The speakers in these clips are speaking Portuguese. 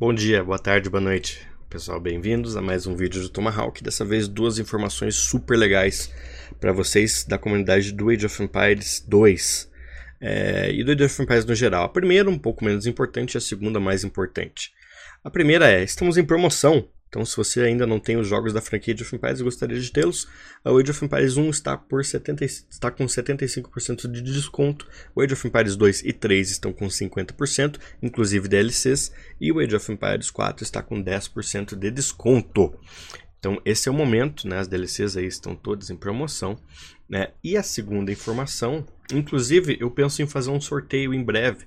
Bom dia, boa tarde, boa noite, pessoal. Bem-vindos a mais um vídeo do Tomahawk. Dessa vez, duas informações super legais para vocês da comunidade do Age of Empires 2 é, e do Age of Empires no geral. A primeira, um pouco menos importante, e a segunda, mais importante. A primeira é: estamos em promoção então, se você ainda não tem os jogos da franquia Age of Empires e gostaria de tê-los, o Age of Empires 1 está, por 70, está com 75% de desconto, o Age of Empires 2 e 3 estão com 50%, inclusive DLCs, e o Age of Empires 4 está com 10% de desconto. Então, esse é o momento, né? As DLCs aí estão todas em promoção, né? E a segunda informação, inclusive, eu penso em fazer um sorteio em breve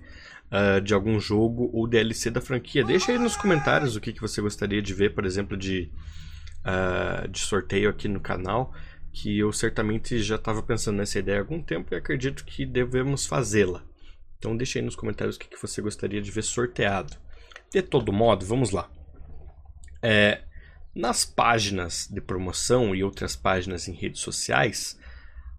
uh, de algum jogo ou DLC da franquia. Deixa aí nos comentários o que, que você gostaria de ver, por exemplo, de, uh, de sorteio aqui no canal, que eu certamente já estava pensando nessa ideia há algum tempo e acredito que devemos fazê-la. Então deixa aí nos comentários o que, que você gostaria de ver sorteado. De todo modo, vamos lá. É, nas páginas de promoção e outras páginas em redes sociais,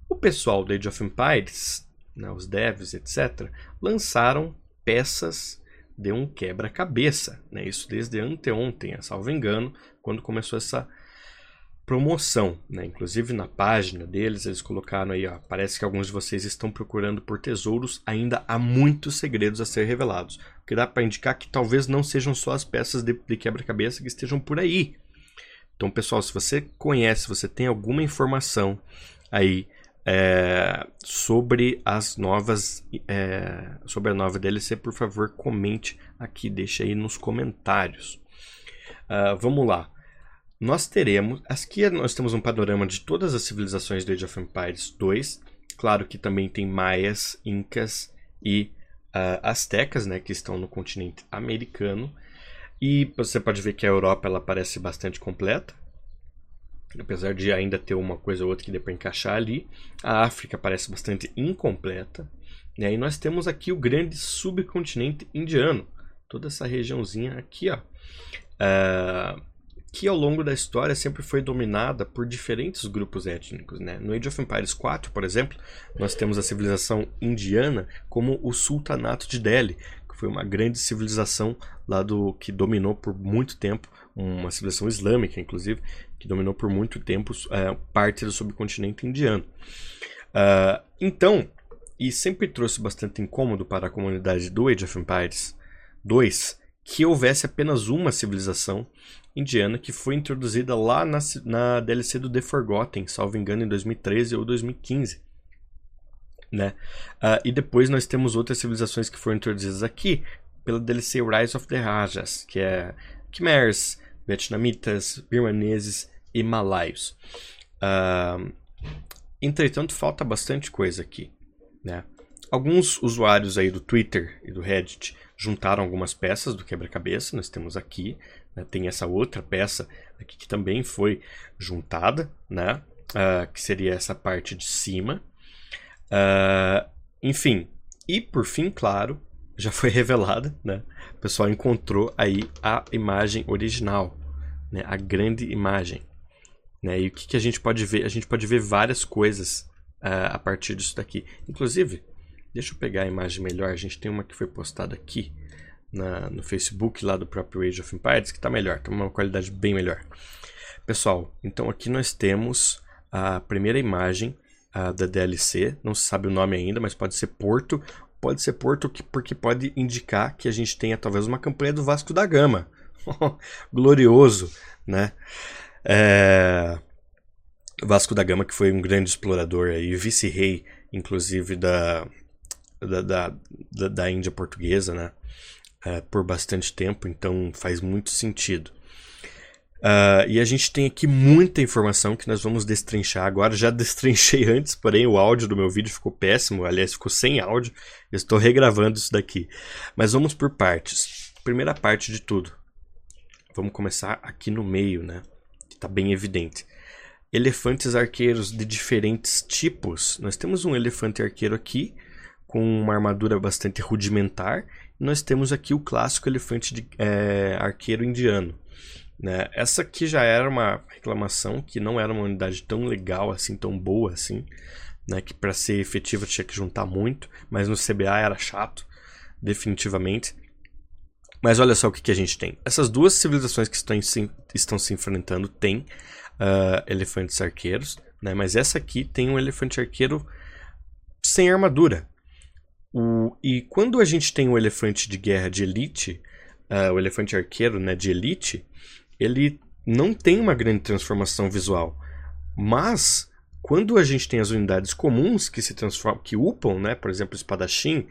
o pessoal do Age of Empires, né, os devs, etc., lançaram peças de um quebra-cabeça. Né? Isso desde anteontem, salvo engano, quando começou essa promoção. Né? Inclusive na página deles, eles colocaram aí, ó, parece que alguns de vocês estão procurando por tesouros, ainda há muitos segredos a ser revelados. O que dá para indicar que talvez não sejam só as peças de, de quebra-cabeça que estejam por aí. Então, pessoal, se você conhece, se você tem alguma informação aí é, sobre as novas é, sobre a nova DLC, por favor, comente aqui, deixa aí nos comentários. Uh, vamos lá. Nós teremos. Aqui nós temos um panorama de todas as civilizações do Age of Empires 2. Claro que também tem maias, incas e uh, astecas, né, que estão no continente americano. E você pode ver que a Europa ela parece bastante completa apesar de ainda ter uma coisa ou outra que dê para encaixar ali. A África parece bastante incompleta. E aí nós temos aqui o grande subcontinente indiano, toda essa regiãozinha aqui, ó, uh, que ao longo da história sempre foi dominada por diferentes grupos étnicos. Né? No Age of Empires 4, por exemplo, nós temos a civilização indiana como o Sultanato de Delhi, que foi uma grande civilização lá do que dominou por muito tempo uma civilização islâmica, inclusive, que dominou por muito tempo é, parte do subcontinente indiano. Uh, então, e sempre trouxe bastante incômodo para a comunidade do Age of Empires 2 que houvesse apenas uma civilização indiana que foi introduzida lá na, na DLC do The Forgotten, salvo engano, em 2013 ou 2015. Né? Uh, e depois nós temos outras civilizações que foram introduzidas aqui pela DLC Rise of the Rajas, que é Khmers, vietnamitas, birmaneses e malaios. Uh, entretanto, falta bastante coisa aqui. Né? Alguns usuários aí do Twitter e do Reddit juntaram algumas peças do quebra-cabeça. Nós temos aqui, né? tem essa outra peça aqui que também foi juntada, né? Uh, que seria essa parte de cima. Uh, enfim, e por fim, claro, já foi revelada, né? O pessoal encontrou aí a imagem original, né? A grande imagem, né? E o que, que a gente pode ver? A gente pode ver várias coisas uh, a partir disso daqui. Inclusive, deixa eu pegar a imagem melhor. A gente tem uma que foi postada aqui na, no Facebook lá do próprio Age of Empires que está melhor, tem uma qualidade bem melhor. Pessoal, então aqui nós temos a primeira imagem uh, da DLC. Não se sabe o nome ainda, mas pode ser Porto pode ser Porto porque pode indicar que a gente tenha talvez uma campanha do Vasco da Gama. Glorioso, né? É... Vasco da Gama, que foi um grande explorador e vice-rei, inclusive, da, da, da, da, Índia portuguesa, né? É, por bastante tempo, então faz muito sentido. Uh, e a gente tem aqui muita informação que nós vamos destrinchar agora. Já destrinchei antes, porém o áudio do meu vídeo ficou péssimo. Aliás, ficou sem áudio. Eu estou regravando isso daqui. Mas vamos por partes. Primeira parte de tudo. Vamos começar aqui no meio, né? Que está bem evidente. Elefantes arqueiros de diferentes tipos. Nós temos um elefante arqueiro aqui com uma armadura bastante rudimentar. E nós temos aqui o clássico elefante de, é, arqueiro indiano. Né? Essa aqui já era uma reclamação que não era uma unidade tão legal assim, tão boa assim, né? que para ser efetiva tinha que juntar muito, mas no CBA era chato, definitivamente. Mas olha só o que, que a gente tem. Essas duas civilizações que estão, se, estão se enfrentando têm uh, elefantes arqueiros, né? mas essa aqui tem um elefante arqueiro sem armadura. O, e quando a gente tem o elefante de guerra de elite, uh, o elefante arqueiro né, de elite, ele não tem uma grande transformação visual. Mas quando a gente tem as unidades comuns que se transformam, que upam, né, por exemplo, espadachim,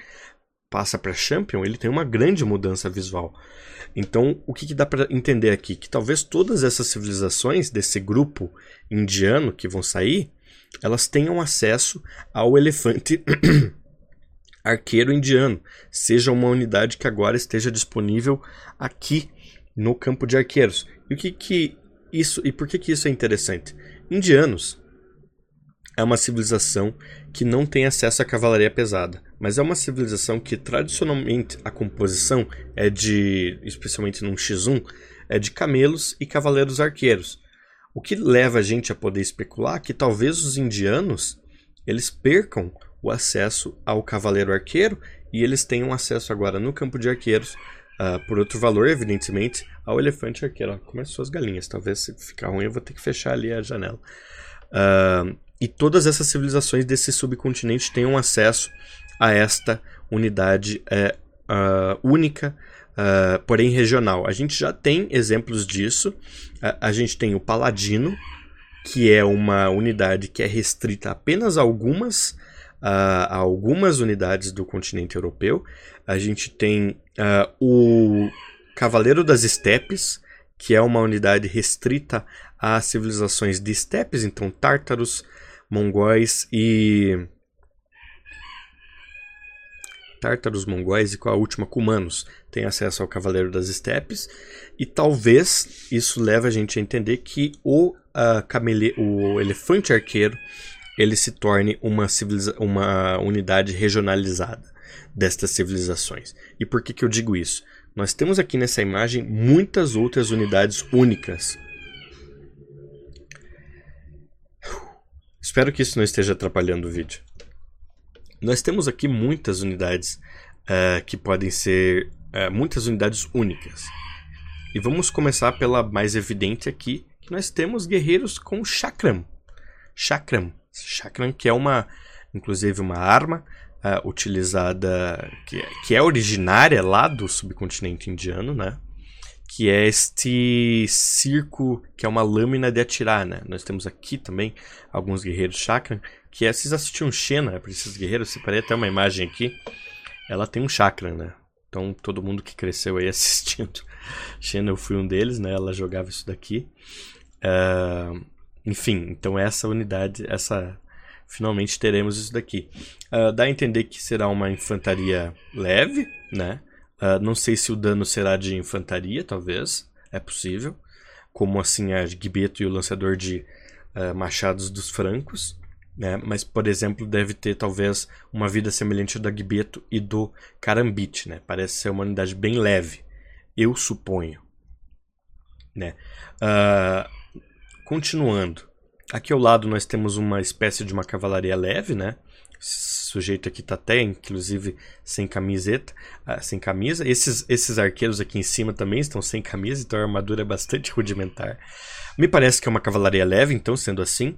passa para Champion, ele tem uma grande mudança visual. Então, o que, que dá para entender aqui? Que talvez todas essas civilizações desse grupo indiano que vão sair, elas tenham acesso ao elefante arqueiro indiano, seja uma unidade que agora esteja disponível aqui no campo de arqueiros. E o que, que isso e por que, que isso é interessante? Indianos é uma civilização que não tem acesso à cavalaria pesada, mas é uma civilização que tradicionalmente a composição é de, especialmente num X1, é de camelos e cavaleiros arqueiros. O que leva a gente a poder especular que talvez os indianos eles percam o acesso ao cavaleiro arqueiro e eles tenham acesso agora no campo de arqueiros, uh, por outro valor, evidentemente, ao elefante arqueiro. Começou as galinhas, talvez se ficar ruim eu vou ter que fechar ali a janela. Uh, e todas essas civilizações desse subcontinente tenham acesso a esta unidade é, uh, única, uh, porém regional. A gente já tem exemplos disso. Uh, a gente tem o Paladino, que é uma unidade que é restrita apenas a algumas, a algumas unidades do continente europeu. A gente tem o Cavaleiro das Estepes, que é uma unidade restrita a civilizações de estepes, então tártaros, mongóis e tártaros mongóis e com a última cumanos tem acesso ao Cavaleiro das Estepes e talvez isso leve a gente a entender que o, uh, camele o elefante arqueiro ele se torne uma, uma unidade regionalizada destas civilizações. E por que, que eu digo isso? Nós temos aqui nessa imagem muitas outras unidades únicas Espero que isso não esteja atrapalhando o vídeo. Nós temos aqui muitas unidades uh, que podem ser uh, muitas unidades únicas. E vamos começar pela mais evidente aqui, que nós temos guerreiros com chakram. Chakram, chakram que é uma, inclusive uma arma uh, utilizada que, que é originária lá do subcontinente indiano, né? que é este circo, que é uma lâmina de atirar, né? Nós temos aqui também alguns guerreiros chakra, que é, vocês assistiram Xena, né? para esses guerreiros, separei até uma imagem aqui, ela tem um chakra, né? Então, todo mundo que cresceu aí assistindo Xena, eu fui um deles, né? Ela jogava isso daqui. Uh, enfim, então essa unidade, essa... Finalmente teremos isso daqui. Uh, dá a entender que será uma infantaria leve, né? Uh, não sei se o dano será de infantaria, talvez. É possível. Como assim a Gibeto e o lançador de uh, machados dos francos. Né? Mas, por exemplo, deve ter talvez uma vida semelhante da Gibeto e do Karambit. Né? Parece ser uma unidade bem leve. Eu suponho. Né? Uh, continuando. Aqui ao lado nós temos uma espécie de uma cavalaria leve, né? sujeito aqui tá até, inclusive, sem camiseta, uh, sem camisa. Esses, esses arqueiros aqui em cima também estão sem camisa, então a armadura é bastante rudimentar. Me parece que é uma cavalaria leve, então, sendo assim.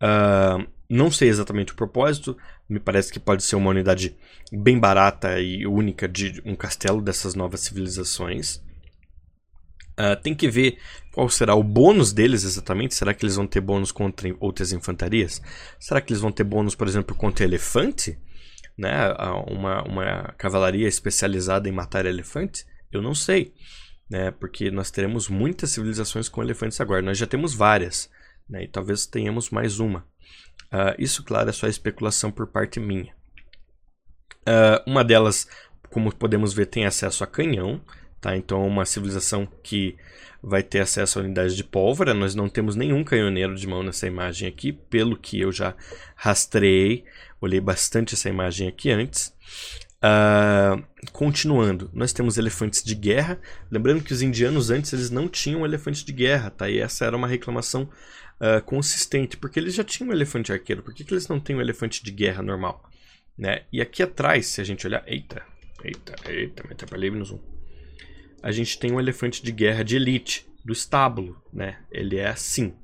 Uh, não sei exatamente o propósito, me parece que pode ser uma unidade bem barata e única de um castelo dessas novas civilizações. Uh, tem que ver qual será o bônus deles exatamente. Será que eles vão ter bônus contra outras infantarias? Será que eles vão ter bônus, por exemplo, contra elefante? Né? Uma, uma cavalaria especializada em matar elefante? Eu não sei. Né? Porque nós teremos muitas civilizações com elefantes agora. Nós já temos várias. Né? E talvez tenhamos mais uma. Uh, isso, claro, é só especulação por parte minha. Uh, uma delas, como podemos ver, tem acesso a canhão. Tá? Então, é uma civilização que vai ter acesso à unidade de pólvora. Nós não temos nenhum canhoneiro de mão nessa imagem aqui, pelo que eu já rastreei. Olhei bastante essa imagem aqui antes. Uh, continuando, nós temos elefantes de guerra. Lembrando que os indianos antes eles não tinham elefantes de guerra, tá? E essa era uma reclamação uh, consistente, porque eles já tinham um elefante arqueiro. Por que, que eles não têm um elefante de guerra normal? Né? E aqui atrás, se a gente olhar. Eita, eita, eita, me atrapalhei no zoom. A gente tem um elefante de guerra de elite, do estábulo, né? Ele é assim.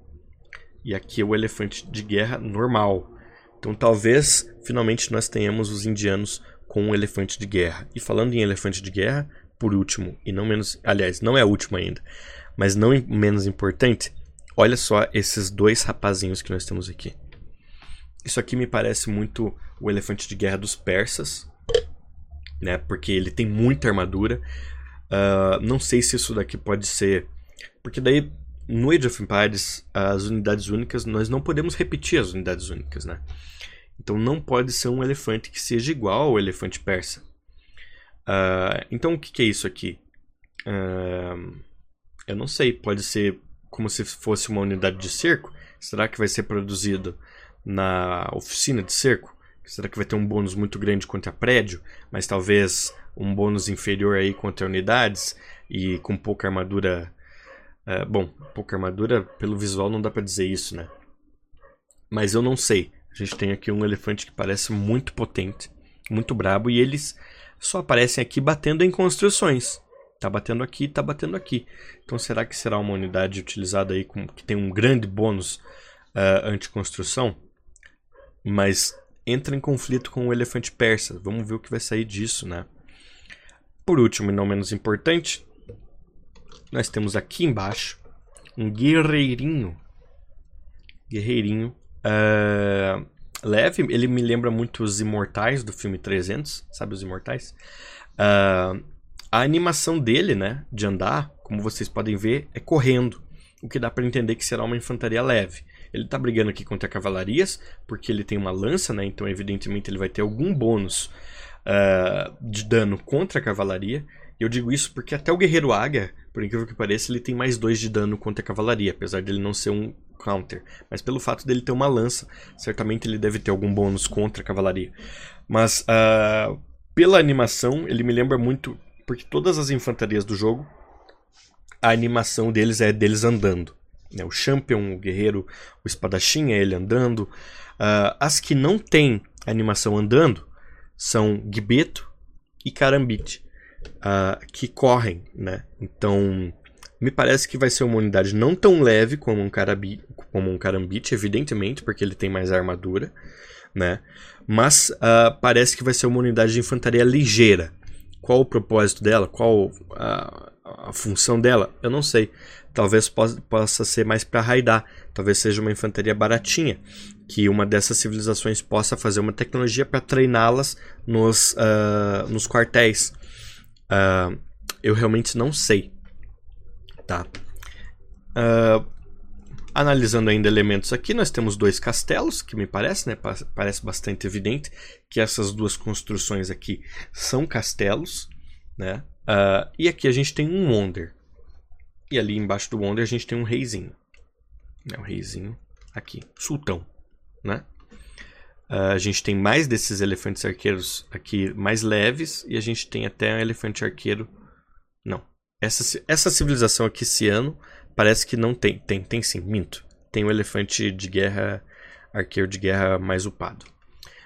E aqui é o elefante de guerra normal. Então talvez finalmente nós tenhamos os indianos com um elefante de guerra. E falando em elefante de guerra, por último, e não menos, aliás, não é o último ainda, mas não menos importante, olha só esses dois rapazinhos que nós temos aqui. Isso aqui me parece muito o elefante de guerra dos persas, né? Porque ele tem muita armadura. Uh, não sei se isso daqui pode ser. Porque daí, no Age of Empires, as unidades únicas, nós não podemos repetir as unidades únicas, né? Então não pode ser um elefante que seja igual ao elefante persa. Uh, então o que, que, é isso aqui? Uh, eu não sei, pode ser como se fosse uma unidade de cerco? Será que vai ser produzido na oficina de cerco? Será que vai ter um bônus muito grande contra prédio, mas talvez um bônus inferior aí contra unidades e com pouca armadura? Uh, bom, pouca armadura, pelo visual não dá para dizer isso, né? Mas eu não sei. A gente tem aqui um elefante que parece muito potente, muito brabo, e eles só aparecem aqui batendo em construções. Tá batendo aqui, tá batendo aqui. Então será que será uma unidade utilizada aí com, que tem um grande bônus uh, anti-construção? Mas entra em conflito com o elefante persa. Vamos ver o que vai sair disso, né? Por último e não menos importante, nós temos aqui embaixo um guerreirinho. Guerreirinho Uh, leve, ele me lembra muito os Imortais do filme 300, sabe os Imortais? Uh, a animação dele, né, de andar, como vocês podem ver, é correndo, o que dá para entender que será uma infantaria leve. Ele está brigando aqui contra cavalarias, porque ele tem uma lança, né, então evidentemente ele vai ter algum bônus uh, de dano contra a cavalaria. Eu digo isso porque até o Guerreiro Águia, por incrível que pareça, ele tem mais dois de dano contra a cavalaria, apesar dele não ser um counter. Mas pelo fato dele ter uma lança, certamente ele deve ter algum bônus contra a cavalaria. Mas uh, pela animação, ele me lembra muito. Porque todas as infantarias do jogo, a animação deles é deles andando. Né? O champion, o guerreiro, o espadachim é ele andando. Uh, as que não tem animação andando são Gibeto e Karambit, uh, que correm, né? Então, me parece que vai ser uma unidade não tão leve como um, carabi, como um Karambit, evidentemente, porque ele tem mais armadura, né? Mas uh, parece que vai ser uma unidade de infantaria ligeira. Qual o propósito dela? Qual a, a função dela? Eu não sei. Talvez possa, possa ser mais para raidar. Talvez seja uma infantaria baratinha. Que uma dessas civilizações possa fazer uma tecnologia para treiná-las nos, uh, nos quartéis. Uh, eu realmente não sei. Tá. Uh, analisando ainda elementos aqui, nós temos dois castelos, que me parece, né? Parece bastante evidente que essas duas construções aqui são castelos, né? Uh, e aqui a gente tem um Wonder. E ali embaixo do Wonder a gente tem um reizinho. Né? Um reizinho aqui, sultão, né? Uh, a gente tem mais desses elefantes arqueiros aqui mais leves e a gente tem até um elefante arqueiro. Não, essa, essa civilização aqui esse ano parece que não tem. Tem, tem sim, minto. Tem o um elefante de guerra, arqueiro de guerra mais upado.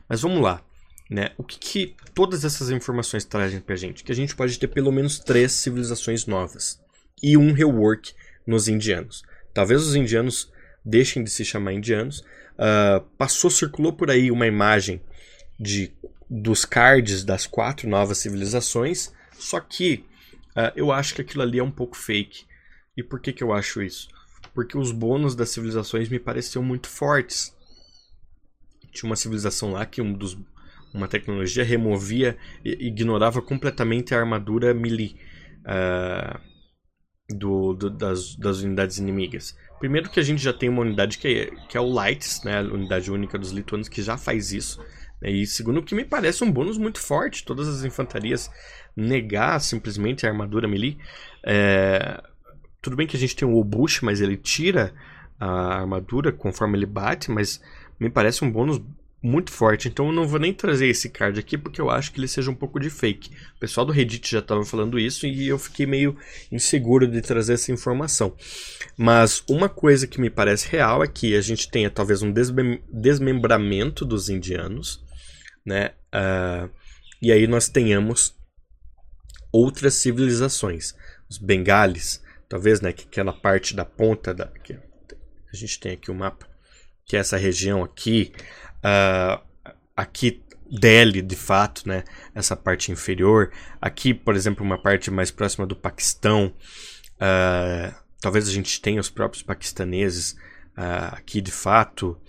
Mas vamos lá. Né? O que, que todas essas informações trazem pra gente? Que a gente pode ter pelo menos três civilizações novas. E um rework nos indianos. Talvez os indianos deixem de se chamar indianos. Uh, passou, circulou por aí uma imagem de dos cards das quatro novas civilizações. Só que Uh, eu acho que aquilo ali é um pouco fake. E por que, que eu acho isso? Porque os bônus das civilizações me pareciam muito fortes. Tinha uma civilização lá que um dos, uma tecnologia removia e ignorava completamente a armadura melee uh, do, do, das, das unidades inimigas. Primeiro que a gente já tem uma unidade que é, que é o Lights, né, a unidade única dos lituanos, que já faz isso. E segundo que me parece um bônus muito forte, todas as infantarias negar simplesmente a armadura melee. É... Tudo bem que a gente tem o Obush, mas ele tira a armadura conforme ele bate, mas me parece um bônus muito forte. Então eu não vou nem trazer esse card aqui porque eu acho que ele seja um pouco de fake. O pessoal do Reddit já estava falando isso e eu fiquei meio inseguro de trazer essa informação. Mas uma coisa que me parece real é que a gente tenha talvez um desmem desmembramento dos indianos, né? Uh, e aí nós tenhamos outras civilizações. os bengales, talvez, né, que aquela parte da ponta da aqui, a gente tem aqui o mapa, que é essa região aqui, uh, aqui Delhi, de fato, né, essa parte inferior, aqui, por exemplo, uma parte mais próxima do Paquistão, uh, talvez a gente tenha os próprios paquistaneses uh, aqui de fato,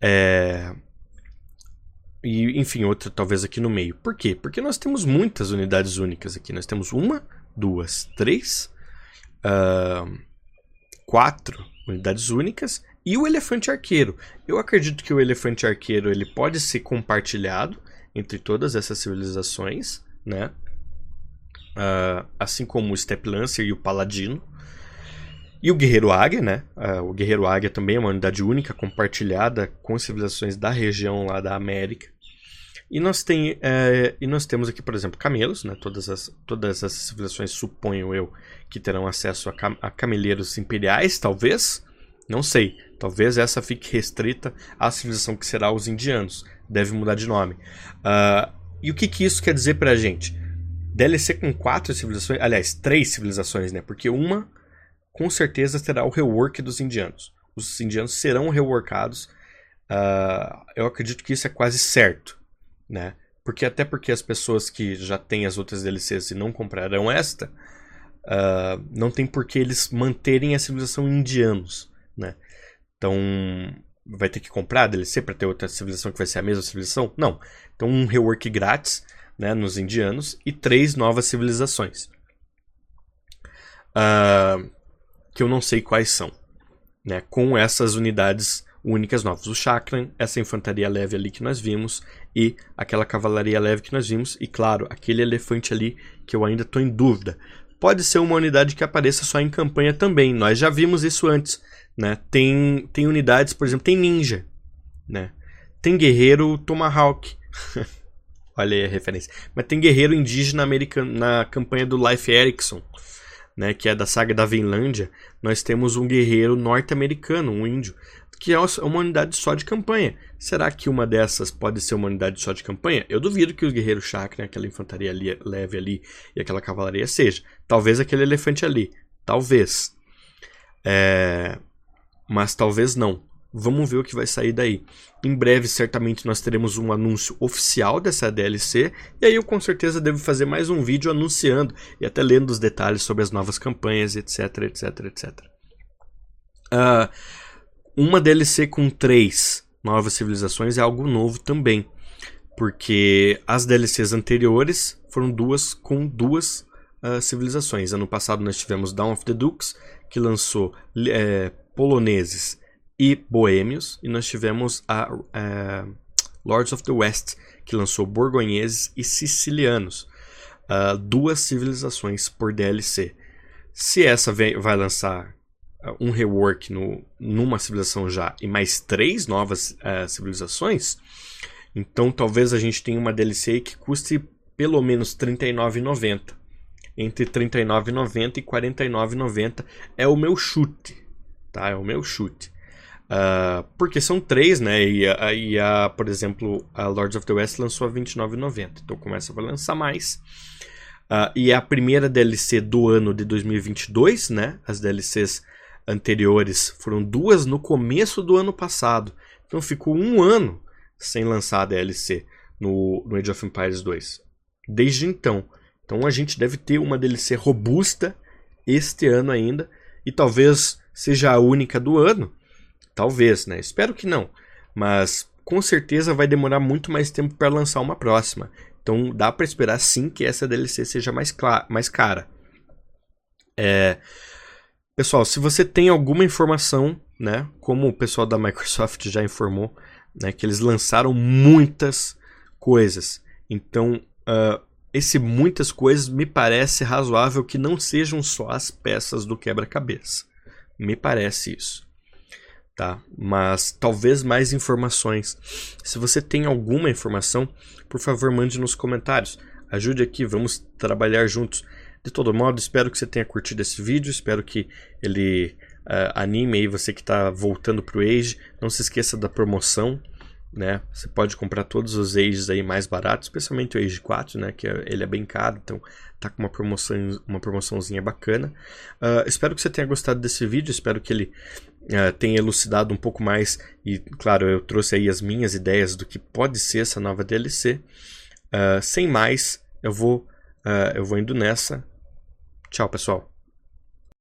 é, e enfim, outra talvez aqui no meio. Por quê? Porque nós temos muitas unidades únicas aqui. Nós temos uma, duas, três, uh, quatro unidades únicas e o elefante arqueiro. Eu acredito que o elefante arqueiro ele pode ser compartilhado entre todas essas civilizações, né? Uh, assim como o Step Lancer e o Paladino. E o Guerreiro Águia, né? Uh, o Guerreiro Águia também é uma unidade única compartilhada com civilizações da região lá da América. E nós, tem, é, e nós temos aqui, por exemplo, camelos, né? Todas as, todas as civilizações, suponho eu, que terão acesso a, cam a cameleiros imperiais, talvez. Não sei. Talvez essa fique restrita à civilização que será os indianos. Deve mudar de nome. Uh, e o que, que isso quer dizer pra gente? DLC com quatro civilizações, aliás, três civilizações, né? Porque uma, com certeza, terá o rework dos indianos. Os indianos serão reworkados. Uh, eu acredito que isso é quase certo né? Porque até porque as pessoas que já têm as outras DLCs e não compraram esta, uh, não tem por que eles manterem a civilização indianos, né? Então, vai ter que comprar a DLC para ter outra civilização que vai ser a mesma civilização? Não. Então, um rework grátis, né, nos indianos e três novas civilizações. Uh, que eu não sei quais são, né? Com essas unidades únicas novas. O Chakran, essa infantaria leve ali que nós vimos, e aquela cavalaria leve que nós vimos, e claro, aquele elefante ali que eu ainda estou em dúvida. Pode ser uma unidade que apareça só em campanha também, nós já vimos isso antes. Né? Tem, tem unidades, por exemplo, tem ninja, né? tem guerreiro Tomahawk. Olha aí a referência. Mas tem guerreiro indígena americano na campanha do Life Erickson, né, que é da saga da Vinlândia. Nós temos um guerreiro norte-americano, um índio que é uma unidade só de campanha. Será que uma dessas pode ser uma unidade só de campanha? Eu duvido que os guerreiros chakra, aquela infantaria ali, leve ali e aquela cavalaria seja. Talvez aquele elefante ali. Talvez. É... Mas talvez não. Vamos ver o que vai sair daí. Em breve, certamente, nós teremos um anúncio oficial dessa DLC. E aí eu com certeza devo fazer mais um vídeo anunciando e até lendo os detalhes sobre as novas campanhas, etc, etc, etc. Uh, uma DLC com três novas civilizações é algo novo também. Porque as DLCs anteriores foram duas com duas uh, civilizações. Ano passado nós tivemos Dawn of the Dukes, que lançou é, poloneses e boêmios. E nós tivemos a uh, Lords of the West, que lançou borgonheses e sicilianos. Uh, duas civilizações por DLC. Se essa vai lançar um rework no, numa civilização já e mais três novas uh, civilizações, então talvez a gente tenha uma DLC que custe pelo menos R$ 39,90. Entre R$ 39,90 e R$ 49,90 é o meu chute. Tá? É o meu chute. Uh, porque são três, né? E a, e a, por exemplo, a Lords of the West lançou a R$ 29,90. Então começa a lançar mais. Uh, e é a primeira DLC do ano de 2022, né? As DLCs anteriores foram duas no começo do ano passado. Então ficou um ano sem lançar a DLC no, no Age of Empires 2. Desde então. Então a gente deve ter uma DLC robusta este ano ainda. E talvez seja a única do ano. Talvez, né? Espero que não. Mas com certeza vai demorar muito mais tempo para lançar uma próxima. Então dá para esperar sim que essa DLC seja mais, mais cara. É, Pessoal, se você tem alguma informação, né, como o pessoal da Microsoft já informou, né, que eles lançaram muitas coisas. Então, uh, esse muitas coisas me parece razoável que não sejam só as peças do quebra-cabeça. Me parece isso. Tá? Mas talvez mais informações. Se você tem alguma informação, por favor, mande nos comentários. Ajude aqui, vamos trabalhar juntos. De todo modo, espero que você tenha curtido esse vídeo, espero que ele uh, anime aí você que está voltando para o Age. Não se esqueça da promoção né? Você pode comprar todos os Ages aí mais baratos, especialmente o Age 4, né? Que é, ele é bem caro, então tá com uma promoção, uma promoçãozinha bacana. Uh, espero que você tenha gostado desse vídeo, espero que ele uh, tenha elucidado um pouco mais e, claro, eu trouxe aí as minhas ideias do que pode ser essa nova DLC. Uh, sem mais, eu vou, eu vou indo nessa. Tchau, pessoal.